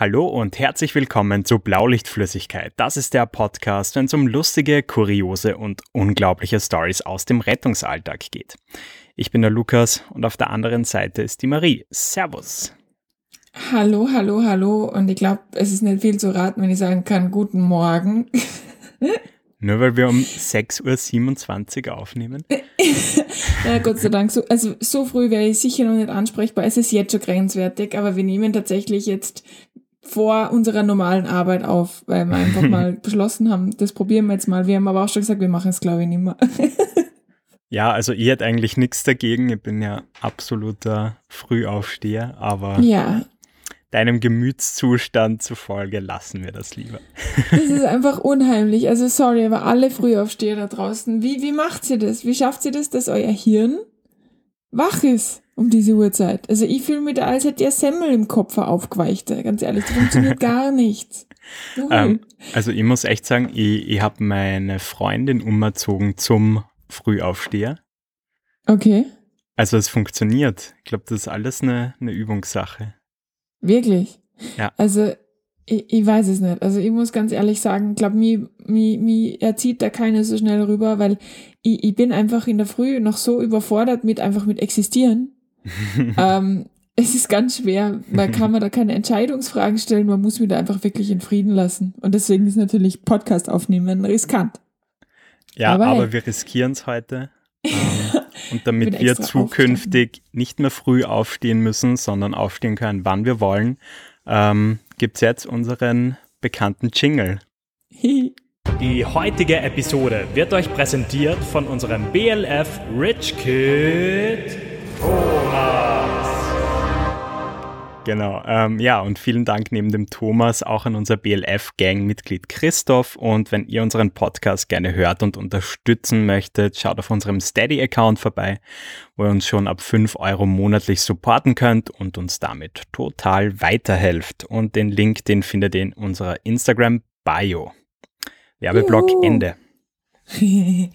Hallo und herzlich willkommen zu Blaulichtflüssigkeit. Das ist der Podcast, wenn es um lustige, kuriose und unglaubliche Stories aus dem Rettungsalltag geht. Ich bin der Lukas und auf der anderen Seite ist die Marie. Servus. Hallo, hallo, hallo. Und ich glaube, es ist nicht viel zu raten, wenn ich sagen kann, guten Morgen. Nur weil wir um 6.27 Uhr aufnehmen? ja, Gott sei Dank. So, also so früh wäre ich sicher noch nicht ansprechbar. Es ist jetzt schon grenzwertig, aber wir nehmen tatsächlich jetzt vor unserer normalen Arbeit auf, weil wir einfach mal beschlossen haben, das probieren wir jetzt mal. Wir haben aber auch schon gesagt, wir machen es, glaube ich, nicht mehr. ja, also ich hätte eigentlich nichts dagegen. Ich bin ja absoluter Frühaufsteher, aber ja. deinem Gemütszustand zufolge lassen wir das lieber. das ist einfach unheimlich. Also sorry, aber alle Frühaufsteher da draußen, wie, wie macht sie das? Wie schafft sie das, dass euer Hirn wach ist? um diese Uhrzeit. Also ich fühle mich da, als hätte der Semmel im Kopf aufgeweicht. Ganz ehrlich, das funktioniert gar nichts. Ähm, also ich muss echt sagen, ich, ich habe meine Freundin umgezogen zum Frühaufsteher. Okay. Also es funktioniert. Ich glaube, das ist alles eine, eine Übungssache. Wirklich? Ja. Also ich, ich weiß es nicht. Also ich muss ganz ehrlich sagen, ich glaube, mir, mir, mir erzieht da keiner so schnell rüber, weil ich, ich bin einfach in der Früh noch so überfordert mit einfach mit existieren ähm, es ist ganz schwer, man kann man da keine Entscheidungsfragen stellen, man muss mich da einfach wirklich in Frieden lassen. Und deswegen ist natürlich Podcast aufnehmen riskant. Ja, aber, aber wir riskieren es heute. Ähm, und damit wir zukünftig aufstehen. nicht mehr früh aufstehen müssen, sondern aufstehen können, wann wir wollen, ähm, gibt es jetzt unseren bekannten Jingle. Die heutige Episode wird euch präsentiert von unserem BLF Rich Kid Thomas. Genau, ähm, ja, und vielen Dank neben dem Thomas auch an unser BLF-Gang-Mitglied Christoph. Und wenn ihr unseren Podcast gerne hört und unterstützen möchtet, schaut auf unserem Steady-Account vorbei, wo ihr uns schon ab 5 Euro monatlich supporten könnt und uns damit total weiterhelft. Und den Link, den findet ihr in unserer Instagram-Bio. Werbeblock Juhu. Ende.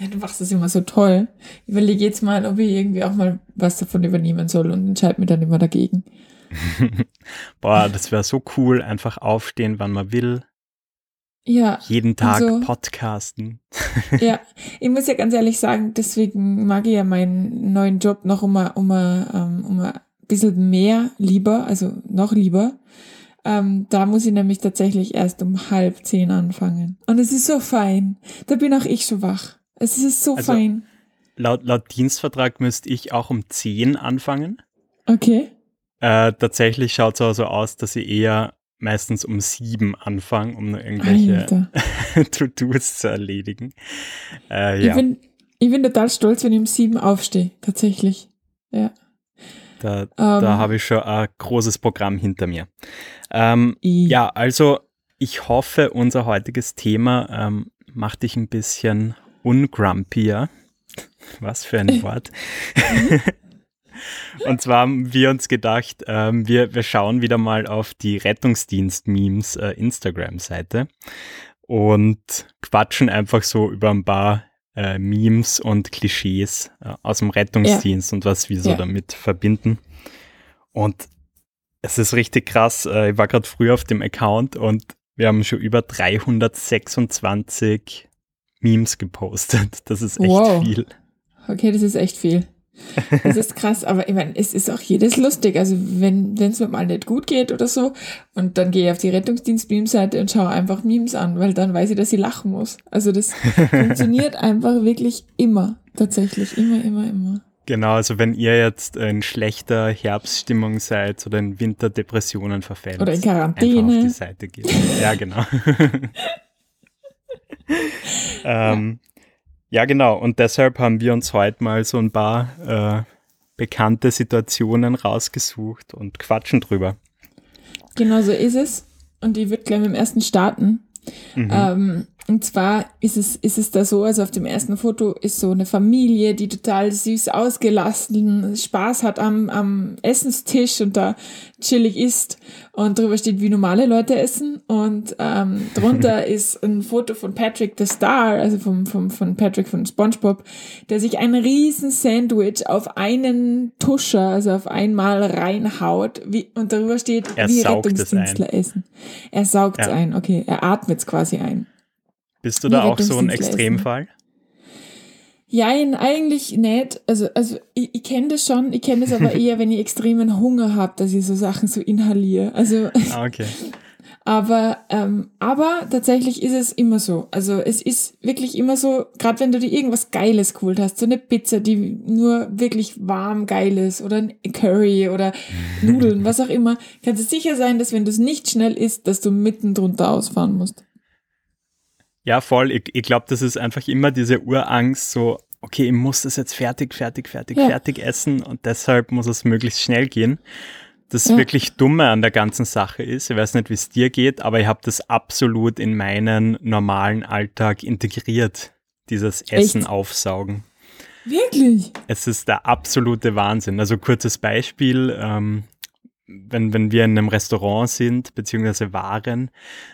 Ja, du machst das immer so toll. Ich überlege jetzt mal, ob ich irgendwie auch mal was davon übernehmen soll und entscheide mir dann immer dagegen. Boah, das wäre so cool. Einfach aufstehen, wann man will. Ja. Jeden Tag also, podcasten. ja, ich muss ja ganz ehrlich sagen, deswegen mag ich ja meinen neuen Job noch um, um, um, um ein bisschen mehr lieber, also noch lieber. Ähm, da muss ich nämlich tatsächlich erst um halb zehn anfangen. Und es ist so fein. Da bin auch ich schon wach. Es ist so also, fein. Laut, laut Dienstvertrag müsste ich auch um 10 anfangen. Okay. Äh, tatsächlich schaut es aber so aus, dass ich eher meistens um 7 anfange, um irgendwelche To-Dos zu erledigen. Äh, ja. ich, bin, ich bin total stolz, wenn ich um 7 aufstehe, tatsächlich. Ja. Da, um, da ähm. habe ich schon ein großes Programm hinter mir. Ähm, ja, also ich hoffe, unser heutiges Thema ähm, macht dich ein bisschen ungrumpier. Was für ein Wort. Und zwar haben wir uns gedacht, ähm, wir, wir schauen wieder mal auf die Rettungsdienst-Memes äh, Instagram-Seite und quatschen einfach so über ein paar äh, Memes und Klischees äh, aus dem Rettungsdienst ja. und was wir so ja. damit verbinden. Und es ist richtig krass. Äh, ich war gerade früh auf dem Account und wir haben schon über 326 Memes gepostet. Das ist echt wow. viel. Okay, das ist echt viel. Das ist krass, aber ich meine, es ist auch jedes lustig. Also wenn es mir mal nicht gut geht oder so, und dann gehe ich auf die Rettungsdienst-Meme-Seite und schaue einfach Memes an, weil dann weiß ich, dass ich lachen muss. Also das funktioniert einfach wirklich immer, tatsächlich, immer, immer, immer. Genau, also wenn ihr jetzt in schlechter Herbststimmung seid oder in Winterdepressionen verfällt. Oder in Quarantäne. Einfach auf die Seite gehen. Ja, genau. ähm, ja. genau. Und deshalb haben wir uns heute mal so ein paar äh, bekannte Situationen rausgesucht und quatschen drüber. Genau so ist es. Und ich würde gleich mit dem ersten starten. Mhm. Ähm, Und zwar ist es, ist es da so, also auf dem ersten Foto ist so eine Familie, die total süß ausgelassen Spaß hat am, am Essenstisch und da chillig isst und drüber steht, wie normale Leute essen. Und ähm, drunter ist ein Foto von Patrick the Star, also vom, vom, von Patrick von SpongeBob, der sich ein riesen Sandwich auf einen Tuscher, also auf einmal reinhaut wie, und darüber steht, er wie Rettungsdienstler essen. Er saugt es ja. ein, okay, er atmet es quasi ein. Bist du da auch so ein Extremfall? Ja, eigentlich nicht. Also, also ich, ich kenne das schon, ich kenne das aber eher, wenn ich extremen Hunger habe, dass ich so Sachen so inhaliere. Also, ah, okay. aber, ähm, aber tatsächlich ist es immer so. Also es ist wirklich immer so, gerade wenn du dir irgendwas Geiles geholt hast, so eine Pizza, die nur wirklich warm geil ist oder ein Curry oder Nudeln, was auch immer, kannst du sicher sein, dass wenn du es nicht schnell isst, dass du mitten drunter ausfahren musst. Ja, voll. Ich, ich glaube, das ist einfach immer diese Urangst, so, okay, ich muss das jetzt fertig, fertig, fertig, ja. fertig essen und deshalb muss es möglichst schnell gehen. Das ja. wirklich Dumme an der ganzen Sache ist, ich weiß nicht, wie es dir geht, aber ich habe das absolut in meinen normalen Alltag integriert, dieses Essen Echt? aufsaugen. Wirklich? Es ist der absolute Wahnsinn. Also kurzes Beispiel, ähm, wenn, wenn wir in einem Restaurant sind, beziehungsweise waren,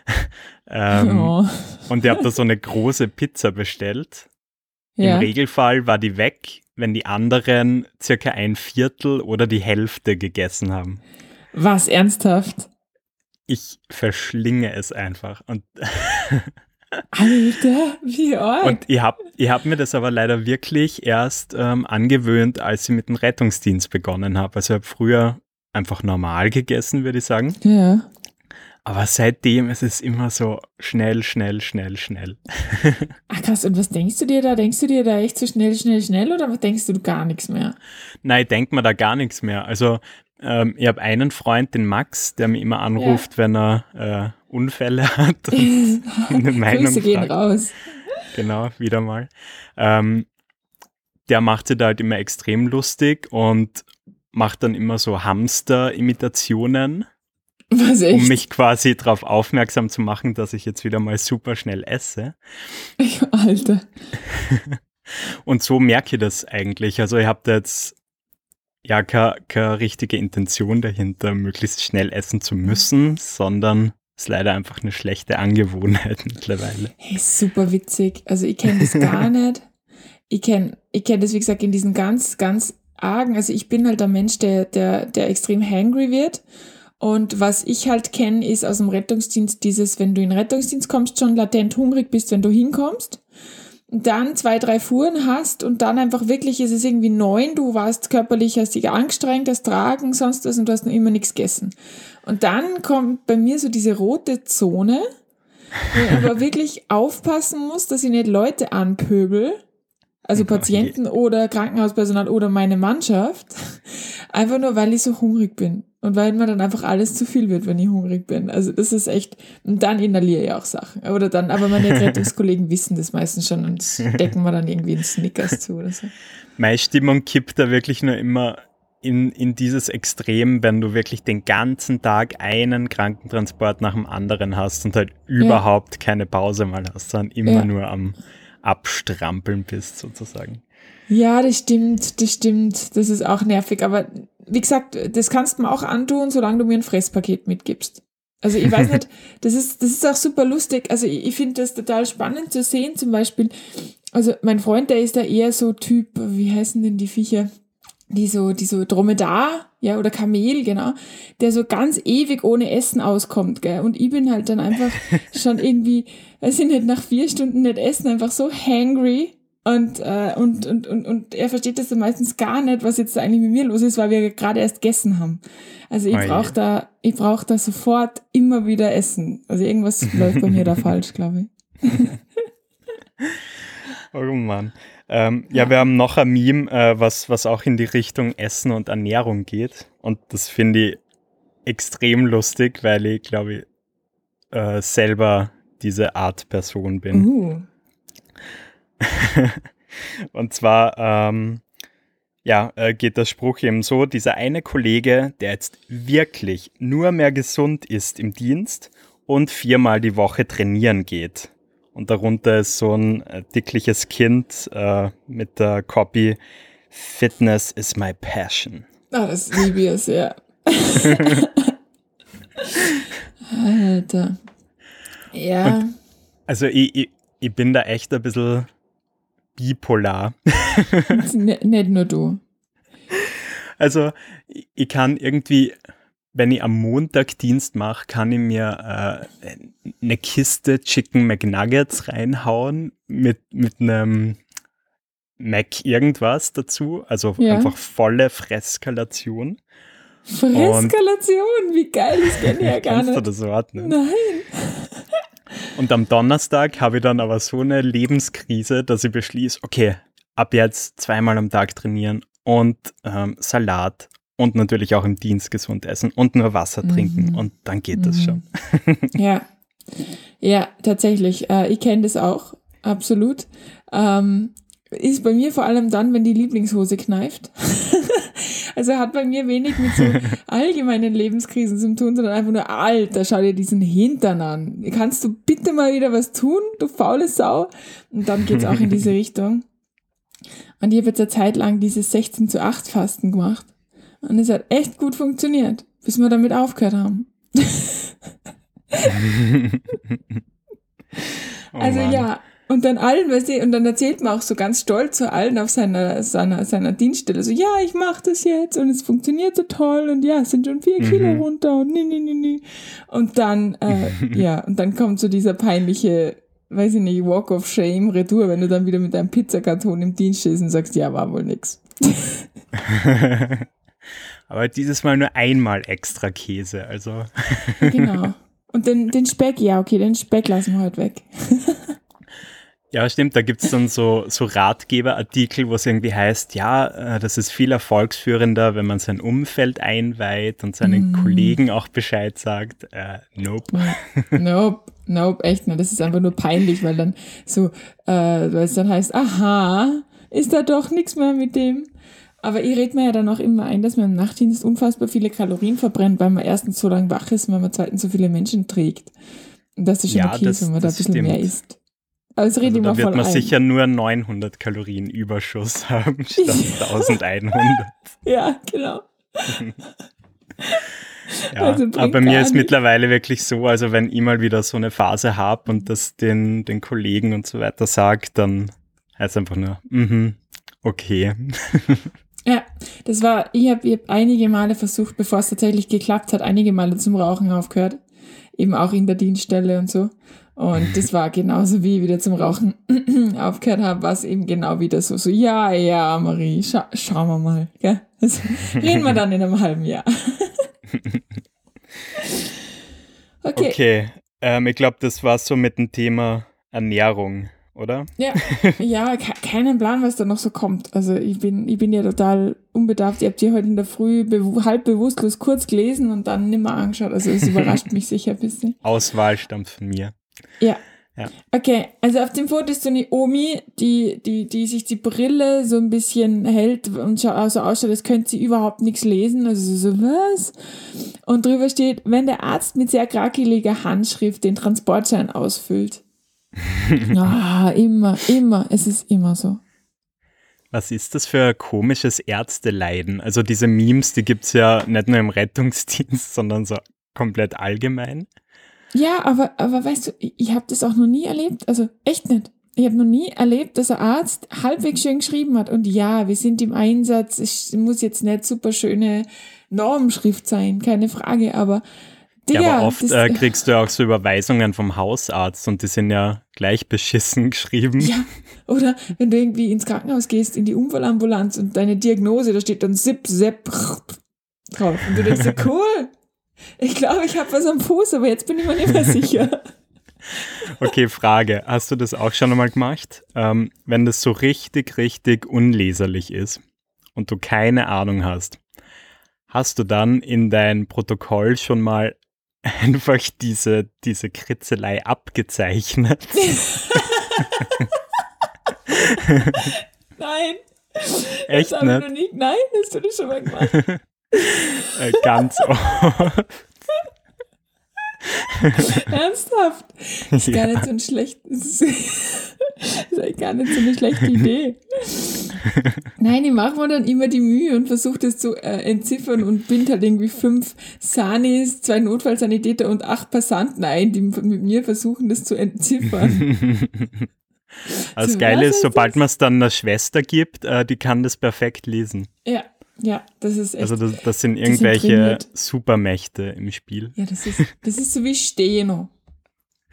ähm, oh. und ihr habt da so eine große Pizza bestellt. Ja. Im Regelfall war die weg, wenn die anderen circa ein Viertel oder die Hälfte gegessen haben. Was, ernsthaft? Ich verschlinge es einfach. Und Alter, wie arg. Und ich habe ich hab mir das aber leider wirklich erst ähm, angewöhnt, als ich mit dem Rettungsdienst begonnen habe. Also ich habe früher einfach normal gegessen, würde ich sagen. Ja. Aber seitdem ist es immer so schnell, schnell, schnell, schnell. Ach krass, und was denkst du dir da? Denkst du dir da echt so schnell, schnell, schnell oder denkst du gar nichts mehr? Nein, ich denke mir da gar nichts mehr. Also ähm, ich habe einen Freund, den Max, der mir immer anruft, ja. wenn er äh, Unfälle hat. Und eine Meinung Grüße gehen raus. Genau, wieder mal. Ähm, der macht sich da halt immer extrem lustig und macht dann immer so Hamster-Imitationen. Um mich quasi darauf aufmerksam zu machen, dass ich jetzt wieder mal super schnell esse. Alter. Und so merke ich das eigentlich. Also ich habe da jetzt ja keine, keine richtige Intention dahinter, möglichst schnell essen zu müssen, sondern ist leider einfach eine schlechte Angewohnheit mittlerweile. Hey, super witzig. Also ich kenne das gar nicht. Ich kenne ich kenn das, wie gesagt, in diesen ganz, ganz argen, also ich bin halt der Mensch, der, der, der extrem hangry wird. Und was ich halt kenne, ist aus dem Rettungsdienst dieses, wenn du in den Rettungsdienst kommst, schon latent hungrig bist, wenn du hinkommst. Dann zwei, drei Fuhren hast und dann einfach wirklich ist es irgendwie neun, du warst körperlich, hast dich angestrengt, hast Tragen, sonst was und du hast noch immer nichts gegessen. Und dann kommt bei mir so diese rote Zone, wo ich aber wirklich aufpassen muss, dass ich nicht Leute anpöbel, also Patienten oder Krankenhauspersonal oder meine Mannschaft, einfach nur, weil ich so hungrig bin und weil mir dann einfach alles zu viel wird, wenn ich hungrig bin. Also das ist echt, und dann inhaliere ich auch Sachen. Oder dann, aber meine Rettungskollegen wissen das meistens schon und decken mir dann irgendwie einen Snickers zu oder so. Meine Stimmung kippt da wirklich nur immer in, in dieses Extrem, wenn du wirklich den ganzen Tag einen Krankentransport nach dem anderen hast und halt überhaupt ja. keine Pause mal hast, sondern immer ja. nur am Abstrampeln bist, sozusagen. Ja, das stimmt, das stimmt. Das ist auch nervig. Aber wie gesagt, das kannst du mir auch antun, solange du mir ein Fresspaket mitgibst. Also ich weiß nicht, das ist, das ist auch super lustig. Also ich, ich finde das total spannend zu sehen, zum Beispiel. Also mein Freund, der ist da eher so Typ, wie heißen denn die Viecher? Die so, die so Dromedar, ja, oder Kamel, genau, der so ganz ewig ohne Essen auskommt, gell. Und ich bin halt dann einfach schon irgendwie, weiß ich nicht, nach vier Stunden nicht essen, einfach so hangry. Und, äh, und, und, und, und er versteht das dann meistens gar nicht, was jetzt eigentlich mit mir los ist, weil wir gerade erst gegessen haben. Also ich brauche da, ich brauche da sofort immer wieder Essen. Also irgendwas läuft bei mir da falsch, glaube ich. oh Mann. Ähm, ja, wir haben noch ein Meme, äh, was, was auch in die Richtung Essen und Ernährung geht. Und das finde ich extrem lustig, weil ich, glaube ich, äh, selber diese Art Person bin. Uh. und zwar, ähm, ja, äh, geht der Spruch eben so, dieser eine Kollege, der jetzt wirklich nur mehr gesund ist im Dienst und viermal die Woche trainieren geht und darunter ist so ein äh, dickliches Kind äh, mit der Copy Fitness is my passion. Ah, das liebe ich sehr. Alter. Ja. Und also ich, ich, ich bin da echt ein bisschen bipolar. nicht nur du. Also ich kann irgendwie, wenn ich am Montag Dienst mache, kann ich mir äh, eine Kiste Chicken McNuggets reinhauen mit, mit einem Mac irgendwas dazu. Also ja. einfach volle Freskalation. Freskalation, wie geil, das kenne ich ja gar nicht. Kannst du das Wort nicht? Nein. Und am Donnerstag habe ich dann aber so eine Lebenskrise, dass ich beschließe, okay, ab jetzt zweimal am Tag trainieren und ähm, Salat und natürlich auch im Dienst gesund essen und nur Wasser mhm. trinken und dann geht mhm. das schon. ja, ja, tatsächlich. Äh, ich kenne das auch, absolut. Ähm, ist bei mir vor allem dann, wenn die Lieblingshose kneift. also hat bei mir wenig mit so allgemeinen Lebenskrisen zu tun, sondern einfach nur, Alter, schau dir diesen Hintern an. Kannst du bitte mal wieder was tun, du faule Sau? Und dann geht's auch in diese Richtung. Und ich habe jetzt eine Zeit lang dieses 16 zu 8 Fasten gemacht. Und es hat echt gut funktioniert, bis wir damit aufgehört haben. oh also Mann. ja, und dann allen, weißt du, und dann erzählt man auch so ganz stolz zu allen auf seiner, seiner, seiner Dienststelle, so, ja, ich mache das jetzt und es funktioniert so toll und ja, es sind schon vier mhm. Kilo runter und nee, nee, nee, nee. Und dann, äh, ja, und dann kommt so dieser peinliche, weiß ich nicht, Walk of Shame, Retour, wenn du dann wieder mit deinem Pizzakarton im Dienst stehst und sagst, ja, war wohl nix. Aber dieses Mal nur einmal extra Käse, also. genau. Und den, den Speck, ja, okay, den Speck lassen wir heute weg. Ja, stimmt. Da gibt es dann so, so Ratgeberartikel, wo es irgendwie heißt, ja, äh, das ist viel erfolgsführender, wenn man sein Umfeld einweiht und seinen mm. Kollegen auch Bescheid sagt. Äh, nope. Nope, nope, echt nicht. Das ist einfach nur peinlich, weil dann so, äh, weil es dann heißt, aha, ist da doch nichts mehr mit dem. Aber ich rede mir ja dann auch immer ein, dass man im Nachtdienst unfassbar viele Kalorien verbrennt, weil man erstens so lange wach ist, weil man zweitens so viele Menschen trägt. Und das ist schon ja, okay, das, wenn man da ein bisschen stimmt. mehr isst. Also rede also da wird man ein. sicher nur 900 Kalorien Überschuss haben statt 1100. ja, genau. ja, also aber bei mir ist nicht. mittlerweile wirklich so, also wenn ich mal wieder so eine Phase habe und das den, den Kollegen und so weiter sagt, dann heißt es einfach nur, mhm, okay. ja, das war, ich habe hab einige Male versucht, bevor es tatsächlich geklappt hat, einige Male zum Rauchen aufgehört. Eben auch in der Dienststelle und so. Und das war genauso wie ich wieder zum Rauchen aufgehört habe, war es eben genau wieder so, so, ja, ja, Marie, scha schauen wir mal, gell? Das reden wir dann in einem halben Jahr. okay. Okay, ähm, ich glaube, das war so mit dem Thema Ernährung, oder? Ja, ja, keinen Plan, was da noch so kommt. Also ich bin, ich bin ja total unbedarft. Ihr habt die heute in der Früh bewu halb bewusstlos kurz gelesen und dann nimmer angeschaut. Also es überrascht mich sicher ein bisschen. Auswahl stammt von mir. Ja. ja. Okay, also auf dem Foto ist so eine Omi, die, die, die sich die Brille so ein bisschen hält und so also ausschaut, als könnte sie überhaupt nichts lesen. Also so, was? Und drüber steht, wenn der Arzt mit sehr krakeliger Handschrift den Transportschein ausfüllt. Ah, immer, immer, es ist immer so. Was ist das für ein komisches Ärzteleiden? Also diese Memes, die gibt es ja nicht nur im Rettungsdienst, sondern so komplett allgemein. Ja, aber, aber weißt du, ich, ich habe das auch noch nie erlebt. Also echt nicht. Ich habe noch nie erlebt, dass ein Arzt halbwegs schön geschrieben hat. Und ja, wir sind im Einsatz. Es muss jetzt nicht super schöne Normschrift sein, keine Frage. Aber Digga, ja, aber oft äh, kriegst du auch so Überweisungen vom Hausarzt und die sind ja gleich beschissen geschrieben. Ja, oder wenn du irgendwie ins Krankenhaus gehst, in die Unfallambulanz und deine Diagnose, da steht dann Zip, Zip drauf. Und du denkst dir, cool, ich glaube, ich habe was am Fuß, aber jetzt bin ich mir nicht mehr sicher. Okay, Frage. Hast du das auch schon einmal gemacht? Ähm, wenn das so richtig, richtig unleserlich ist und du keine Ahnung hast, hast du dann in dein Protokoll schon mal einfach diese, diese Kritzelei abgezeichnet? Nein. Echt das nicht? Nein, hast du das schon mal gemacht? Äh, ganz oft. Ernsthaft? Das ist ja. gar nicht so ein schlecht, das ist, ist gar nicht so eine schlechte Idee. Nein, ich mache mir dann immer die Mühe und versuche das zu äh, entziffern und bind halt irgendwie fünf Sanis, zwei Notfallsanitäter und acht Passanten ein, die mit mir versuchen, das zu entziffern. Das so, Geile ist, sobald man es dann einer Schwester gibt, äh, die kann das perfekt lesen. Ja, ja, das ist echt. Also das, das sind irgendwelche Supermächte im Spiel. Ja, das ist, das ist so wie Steno.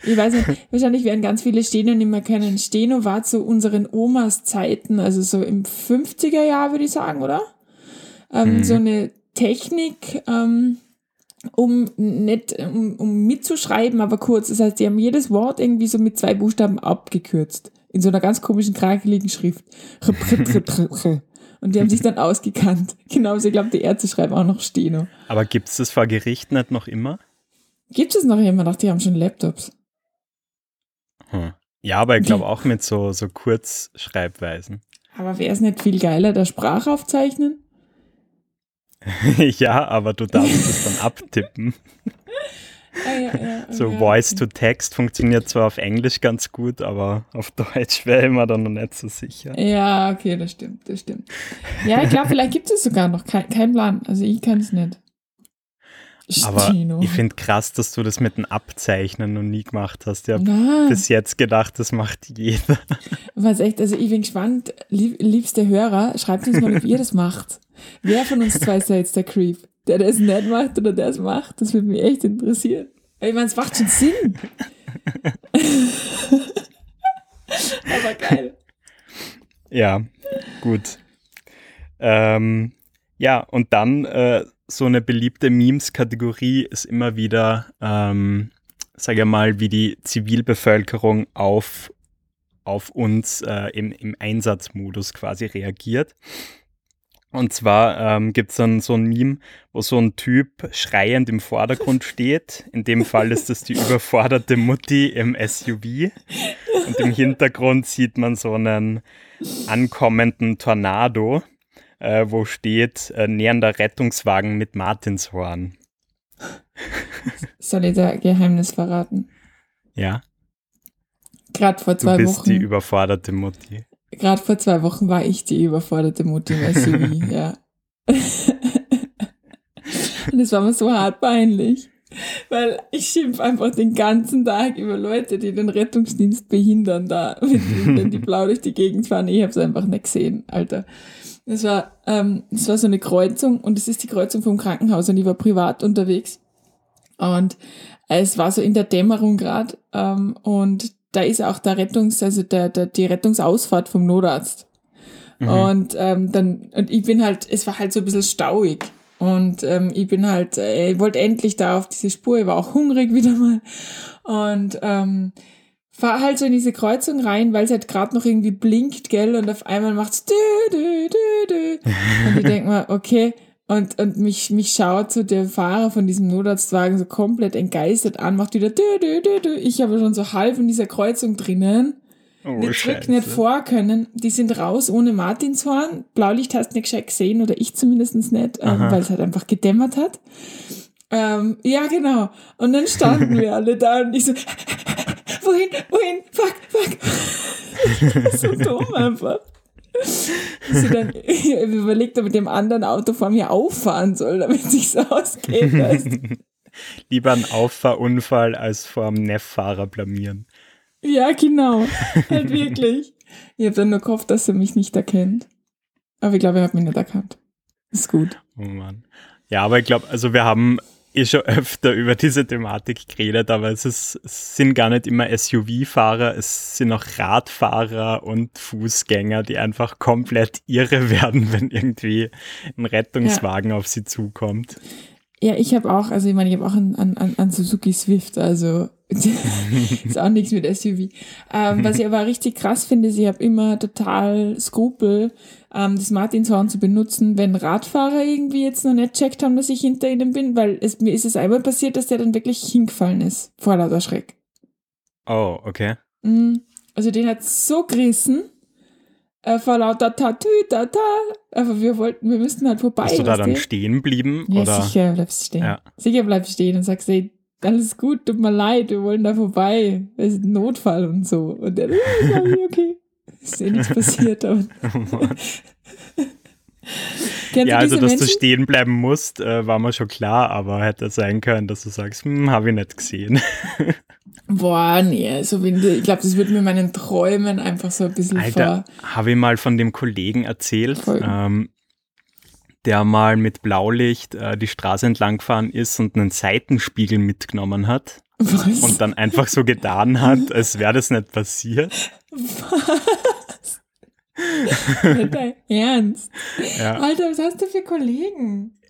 Ich weiß nicht, wahrscheinlich werden ganz viele Steno nicht mehr kennen. Steno war zu unseren Omas Zeiten, also so im 50er Jahr, würde ich sagen, oder? Ähm, mhm. So eine Technik, ähm, um nicht, um, um mitzuschreiben, aber kurz. Das heißt, die haben jedes Wort irgendwie so mit zwei Buchstaben abgekürzt. In so einer ganz komischen, krakeligen Schrift. Und die haben sich dann ausgekannt. Genauso, ich glaube, die Ärzte schreiben auch noch Steno. Aber gibt es das vor Gericht nicht noch immer? Gibt es noch immer? Doch, die haben schon Laptops. Hm. Ja, aber ich glaube auch mit so, so Kurzschreibweisen. Aber wäre es nicht viel geiler, da Sprachaufzeichnen? ja, aber du darfst es dann abtippen. Ah, ja, ja, so ja. Voice to Text funktioniert zwar auf Englisch ganz gut, aber auf Deutsch wäre ich mir dann noch nicht so sicher. Ja, okay, das stimmt, das stimmt. Ja, ich glaube, vielleicht gibt es sogar noch kein, kein Plan. Also ich kann es nicht. Aber Stino. ich finde krass, dass du das mit dem Abzeichnen noch nie gemacht hast. Ich habe bis jetzt gedacht, das macht jeder. Was echt, also ich bin gespannt, lieb, liebste Hörer, schreibt uns mal, ob ihr das macht. Wer von uns zwei ist jetzt der Creep? Der, der es nicht macht oder der es macht? Das würde mich echt interessieren. Ich meine, es macht schon Sinn. Aber geil. Ja, gut. Ähm, ja, und dann äh, so eine beliebte Memes-Kategorie ist immer wieder, ähm, sage ich mal, wie die Zivilbevölkerung auf, auf uns äh, im, im Einsatzmodus quasi reagiert. Und zwar ähm, gibt es dann so ein Meme, wo so ein Typ schreiend im Vordergrund steht. In dem Fall ist das die überforderte Mutti im SUV. Und im Hintergrund sieht man so einen ankommenden Tornado, äh, wo steht äh, nähernder Rettungswagen mit Martinshorn. Soll ich da Geheimnis verraten? Ja. Gerade vor zwei Wochen. Du bist Wochen. die überforderte Mutti. Gerade vor zwei Wochen war ich die überforderte Mutti im SUV, ja. Und es war mir so hart peinlich. Weil ich schimpf einfach den ganzen Tag über Leute, die den Rettungsdienst behindern, da, wenn die blau durch die Gegend fahren. Ich habe es einfach nicht gesehen, Alter. Es war, ähm, es war so eine Kreuzung und es ist die Kreuzung vom Krankenhaus und ich war privat unterwegs. Und es war so in der Dämmerung gerade ähm, und da ist auch der Rettungs, also der, der, die Rettungsausfahrt vom Notarzt. Mhm. Und ähm, dann, und ich bin halt, es war halt so ein bisschen stauig. Und ähm, ich bin halt, äh, ich wollte endlich da auf diese Spur, ich war auch hungrig wieder mal. Und ähm, fahr halt so in diese Kreuzung rein, weil es halt gerade noch irgendwie blinkt, gell, und auf einmal macht's dü, dü, dü, dü. Und ich denk mal, okay, und, und mich, mich schaut so der Fahrer von diesem Notarztwagen so komplett entgeistert an, macht wieder dü, dü, dü, dü. Ich habe schon so halb in dieser Kreuzung drinnen. Oh, nicht zurück nicht vor können. Die sind raus ohne Martinshorn. Blaulicht hast du nicht gescheit gesehen oder ich zumindest nicht, ähm, weil es halt einfach gedämmert hat. Ähm, ja, genau. Und dann standen wir alle da und ich so, wohin, wohin, fuck, fuck. so dumm einfach sie dann überlegt, ob mit dem anderen Auto vor mir auffahren soll, damit sich's ausgehen lässt. Lieber einen Auffahrunfall als vor dem Nefffahrer blamieren. Ja, genau. Halt wirklich. Ich habe dann nur gehofft, dass er mich nicht erkennt. Aber ich glaube, er hat mich nicht erkannt. Ist gut. Oh Mann. Ja, aber ich glaube, also wir haben eh schon öfter über diese Thematik geredet, aber es, ist, es sind gar nicht immer SUV-Fahrer, es sind auch Radfahrer und Fußgänger, die einfach komplett irre werden, wenn irgendwie ein Rettungswagen ja. auf sie zukommt. Ja, ich habe auch, also ich meine, ich habe auch an, an, an Suzuki Swift, also ist auch nichts mit SUV. Ähm, was ich aber richtig krass finde, ist, ich habe immer total Skrupel, ähm, das Martinshorn zu benutzen, wenn Radfahrer irgendwie jetzt noch nicht checkt haben, dass ich hinter ihnen bin, weil es, mir ist es einmal passiert, dass der dann wirklich hingefallen ist, vor lauter Schreck. Oh, okay. Mhm. Also den hat so gerissen, äh, vor lauter Tatü, Tata. Aber wir wollten, wir müssten halt vorbei. Bist du da dann stehen blieben? Ja, oder? sicher bleibst du stehen. Ja. Sicher bleibst du stehen und sagst, ey, alles gut, tut mir leid, wir wollen da vorbei. Es ist ein Notfall und so. Und dann, okay, okay. Ist eh nichts passiert, aber. ja, also dass Menschen? du stehen bleiben musst, äh, war mir schon klar, aber hätte sein können, dass du sagst, hm, habe ich nicht gesehen. Boah, nee, also wenn, ich glaube, das wird mir meinen Träumen einfach so ein bisschen Alter, vor. Habe ich mal von dem Kollegen erzählt, ähm, der mal mit Blaulicht äh, die Straße entlang gefahren ist und einen Seitenspiegel mitgenommen hat. Was? Und dann einfach so getan hat, als wäre das nicht passiert. Was? Ernst? Ja. Alter, was hast du für Kollegen?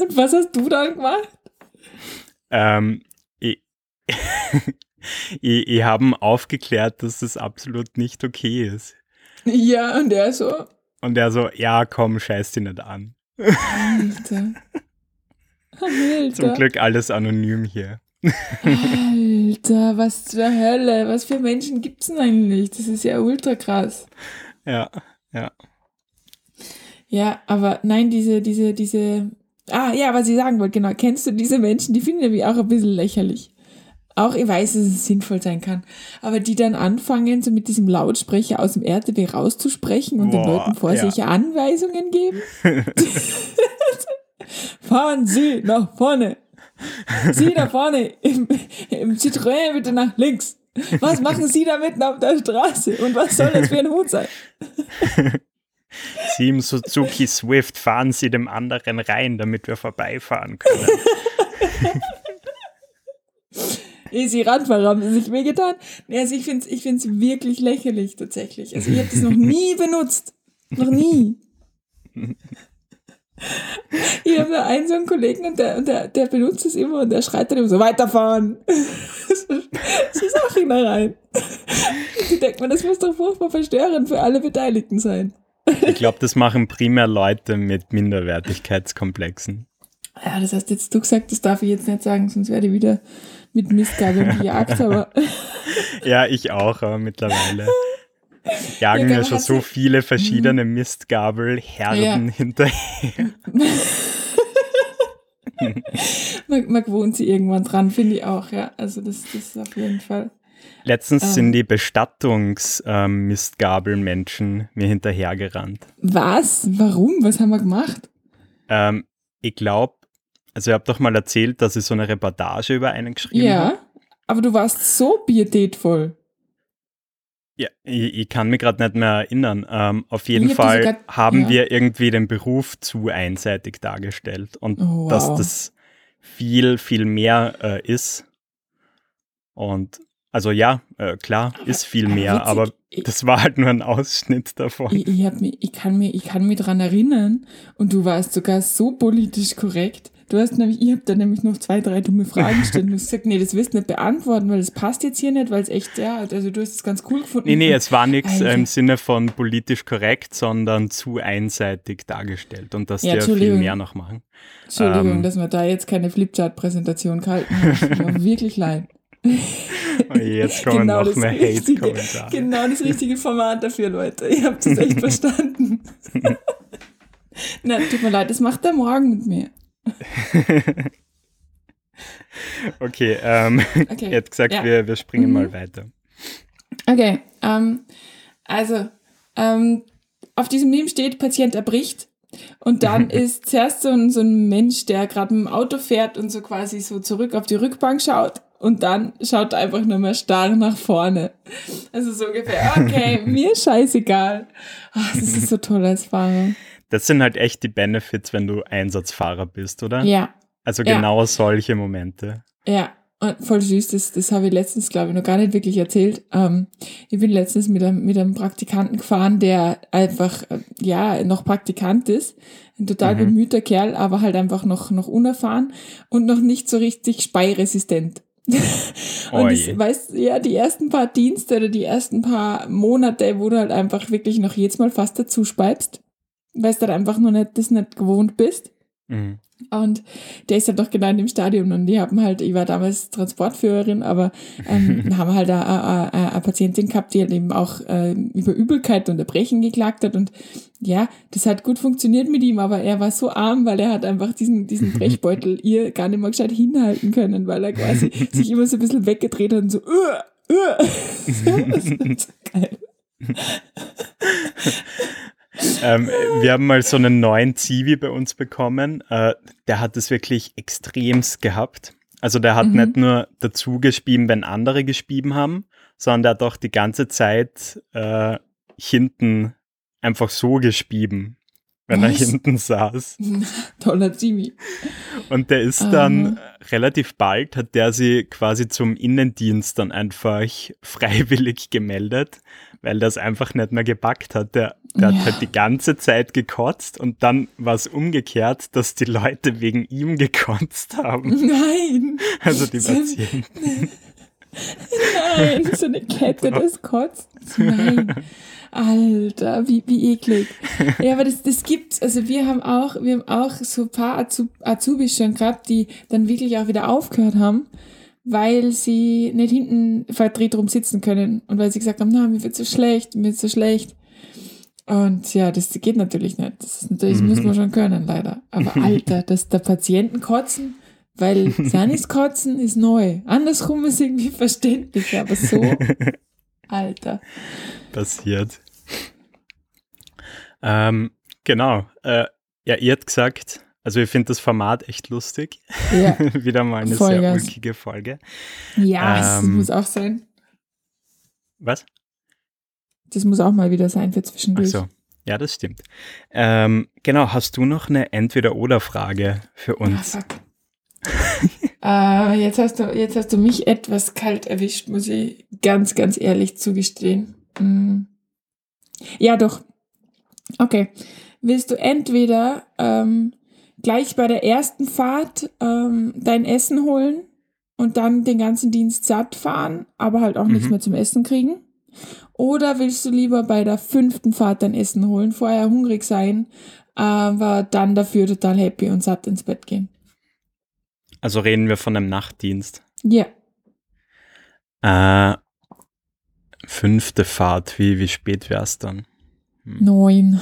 und was hast du dann gemacht? Ähm, ich, ich, ich habe aufgeklärt, dass das absolut nicht okay ist. Ja, und der so. Und der so, ja, komm, scheiß dich nicht an. Alter. Alter. Zum Glück alles anonym hier. Alter, was zur Hölle? Was für Menschen gibt es denn eigentlich? Das ist ja ultra krass. Ja, ja. Ja, aber nein, diese, diese, diese. Ah, ja, was ich sagen wollte, genau. Kennst du diese Menschen, die finden nämlich auch ein bisschen lächerlich auch ich weiß, dass es sinnvoll sein kann, aber die dann anfangen, so mit diesem Lautsprecher aus dem RTW rauszusprechen und Boah, den Leuten vor ja. sich Anweisungen geben. Fahren Sie nach vorne. Sie da vorne im, im Citroën bitte nach links. Was machen Sie da mitten auf der Straße? Und was soll das für ein Hut sein? Sie im Suzuki Swift fahren Sie dem anderen rein, damit wir vorbeifahren können. Easy Radfahrer haben sie sich wehgetan. Also ich finde es ich find's wirklich lächerlich tatsächlich. Also ich habe das noch nie benutzt. Noch nie. Ich habe da einen so einen Kollegen und der, und der, der benutzt es immer und der schreit dann immer so, weiterfahren. so Sachen da rein. Ich denke mir, das muss doch furchtbar verstörend für alle Beteiligten sein. Ich glaube, das machen primär Leute mit Minderwertigkeitskomplexen. Ja, das hast jetzt du gesagt, das darf ich jetzt nicht sagen, sonst werde ich wieder mit Mistgabeln gejagt, aber. ja, ich auch, aber mittlerweile jagen ja, mir schon so viele verschiedene mhm. Mistgabelherden ja. hinterher. man, man gewohnt sie irgendwann dran, finde ich auch, ja. Also das, das ist auf jeden Fall. Letztens ähm, sind die Bestattungsmistgabelmenschen ähm, mir hinterhergerannt. Was? Warum? Was haben wir gemacht? Ähm, ich glaube, also ihr habt doch mal erzählt, dass ich so eine Reportage über einen geschrieben ja, habe. Ja, aber du warst so pietätvoll. Ja, ich, ich kann mich gerade nicht mehr erinnern. Ähm, auf jeden ich Fall grad, haben ja. wir irgendwie den Beruf zu einseitig dargestellt und oh, wow. dass das viel, viel mehr äh, ist. Und also ja, äh, klar, aber, ist viel mehr, aber, aber das war halt nur ein Ausschnitt davon. Ich, ich, mich, ich, kann mich, ich kann mich daran erinnern und du warst sogar so politisch korrekt. Du hast nämlich, ich habe da nämlich noch zwei, drei dumme Fragen gestellt du hast gesagt, nee, das wirst du nicht beantworten, weil das passt jetzt hier nicht, weil es echt, ja, also du hast es ganz cool gefunden. Nee, nee, es war nichts im Sinne von politisch korrekt, sondern zu einseitig dargestellt und dass ja, die ja viel mehr noch machen. Entschuldigung, ähm, dass wir da jetzt keine Flipchart-Präsentation gehalten haben. wirklich leid. Oh jetzt kommen genau noch mehr Hate-Kommentare. Genau das richtige Format dafür, Leute. Ihr habt es echt verstanden. Na, tut mir leid, das macht er morgen mit mir. okay, ähm, okay. er hat gesagt, ja. wir, wir springen mhm. mal weiter. Okay, ähm, also ähm, auf diesem Meme steht, Patient erbricht. Und dann ist zuerst so ein, so ein Mensch, der gerade mit dem Auto fährt und so quasi so zurück auf die Rückbank schaut. Und dann schaut er einfach nur mehr starr nach vorne. Also so ungefähr, okay, mir scheißegal. Ach, das ist so toll als Fahrer. Das sind halt echt die Benefits, wenn du Einsatzfahrer bist, oder? Ja. Also genau ja. solche Momente. Ja, und voll süß, das, das habe ich letztens, glaube ich, noch gar nicht wirklich erzählt. Ähm, ich bin letztens mit einem, mit einem Praktikanten gefahren, der einfach, äh, ja, noch Praktikant ist. Ein total mhm. bemühter Kerl, aber halt einfach noch, noch unerfahren und noch nicht so richtig speiresistent. und das, weißt ja, die ersten paar Dienste oder die ersten paar Monate, wo du halt einfach wirklich noch jedes Mal fast dazu speibst, weil du halt einfach nur nicht, das nicht gewohnt bist. Mhm. Und der ist halt doch genau in dem Stadion und die haben halt, ich war damals Transportführerin, aber ähm, haben halt eine, Patientin gehabt, die halt eben auch äh, über Übelkeit und Erbrechen geklagt hat und ja, das hat gut funktioniert mit ihm, aber er war so arm, weil er hat einfach diesen, diesen Brechbeutel ihr gar nicht mal gescheit hinhalten können, weil er quasi sich immer so ein bisschen weggedreht hat und so, uh, uh. das ist so geil ähm, wir haben mal so einen neuen Zivi bei uns bekommen. Äh, der hat es wirklich extremst gehabt. Also der hat mhm. nicht nur dazu gespieben, wenn andere gespieben haben, sondern der hat auch die ganze Zeit äh, hinten einfach so gespieben, wenn Was? er hinten saß. Toller Zivi. Und der ist dann relativ bald, hat der sie quasi zum Innendienst dann einfach freiwillig gemeldet, weil das einfach nicht mehr gepackt hat. Der, der ja. hat halt die ganze Zeit gekotzt und dann war es umgekehrt, dass die Leute wegen ihm gekotzt haben. Nein! Also die Patienten. Nein, so eine Kette des Kotzens. Nein. Alter, wie, wie eklig. Ja, aber das, das gibt's. Also wir haben auch, wir haben auch so ein paar Azubis schon gehabt, die dann wirklich auch wieder aufgehört haben weil sie nicht hinten verdreht rum sitzen können und weil sie gesagt haben, na, mir wird so schlecht, mir wird so schlecht. Und ja, das geht natürlich nicht. Das, ist natürlich, mhm. muss man schon können, leider. Aber Alter, dass der Patienten kotzen, weil seines Kotzen ist neu. Andersrum ist irgendwie verständlich, aber so, Alter. Passiert. Ähm, genau. Äh, ja, ihr habt gesagt, also ich finde das Format echt lustig. Ja. Wieder mal eine Vollgas. sehr ulkige Folge. Ja, ähm, das muss auch sein. Was? Das muss auch mal wieder sein für zwischendurch. Ach so. Ja, das stimmt. Ähm, genau, hast du noch eine Entweder-Oder-Frage für uns? Ja, äh, jetzt, hast du, jetzt hast du mich etwas kalt erwischt, muss ich ganz, ganz ehrlich zugestehen. Mm. Ja, doch. Okay. Willst du entweder ähm, gleich bei der ersten Fahrt ähm, dein Essen holen und dann den ganzen Dienst satt fahren, aber halt auch mhm. nichts mehr zum Essen kriegen? Oder willst du lieber bei der fünften Fahrt dein Essen holen, vorher hungrig sein, aber dann dafür total happy und satt ins Bett gehen? Also reden wir von einem Nachtdienst. Ja. Äh, fünfte Fahrt, wie, wie spät wäre es dann? Hm. Neun.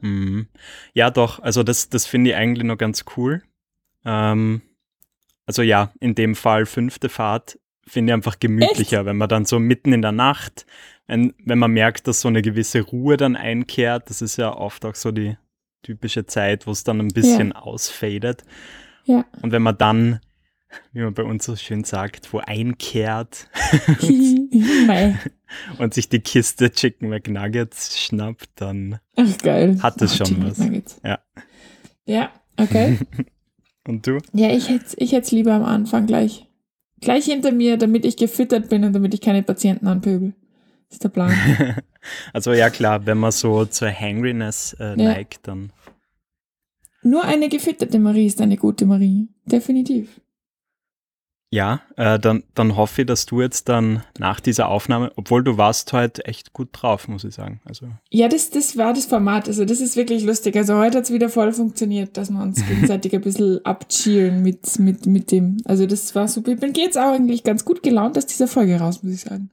Mhm. Ja, doch. Also das, das finde ich eigentlich noch ganz cool. Ähm, also ja, in dem Fall fünfte Fahrt finde ich einfach gemütlicher, Echt? wenn man dann so mitten in der Nacht, wenn, wenn man merkt, dass so eine gewisse Ruhe dann einkehrt, das ist ja oft auch so die typische Zeit, wo es dann ein bisschen ja. ausfadet. Ja. Und wenn man dann wie man bei uns so schön sagt, wo einkehrt und sich die Kiste Chicken McNuggets schnappt, dann Ach, geil. hat es oh, schon was. Ja. ja, okay. und du? Ja, ich hätte ich es lieber am Anfang gleich. Gleich hinter mir, damit ich gefüttert bin und damit ich keine Patienten anpöbel. Das ist der Plan. also ja klar, wenn man so zur Hangriness äh, ja. neigt, dann. Nur eine gefütterte Marie ist eine gute Marie. Definitiv. Ja, äh, dann, dann hoffe ich, dass du jetzt dann nach dieser Aufnahme, obwohl du warst heute echt gut drauf, muss ich sagen. Also. Ja, das, das war das Format. Also das ist wirklich lustig. Also heute hat es wieder voll funktioniert, dass wir uns gegenseitig ein bisschen abcheeren mit, mit, mit dem. Also das war super. Ich bin jetzt auch eigentlich ganz gut gelaunt aus dieser Folge raus, muss ich sagen.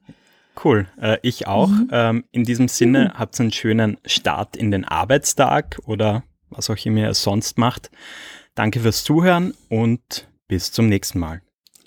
Cool, äh, ich auch. Mhm. Ähm, in diesem Sinne, mhm. habt einen schönen Start in den Arbeitstag oder was auch immer ihr sonst macht. Danke fürs Zuhören und bis zum nächsten Mal.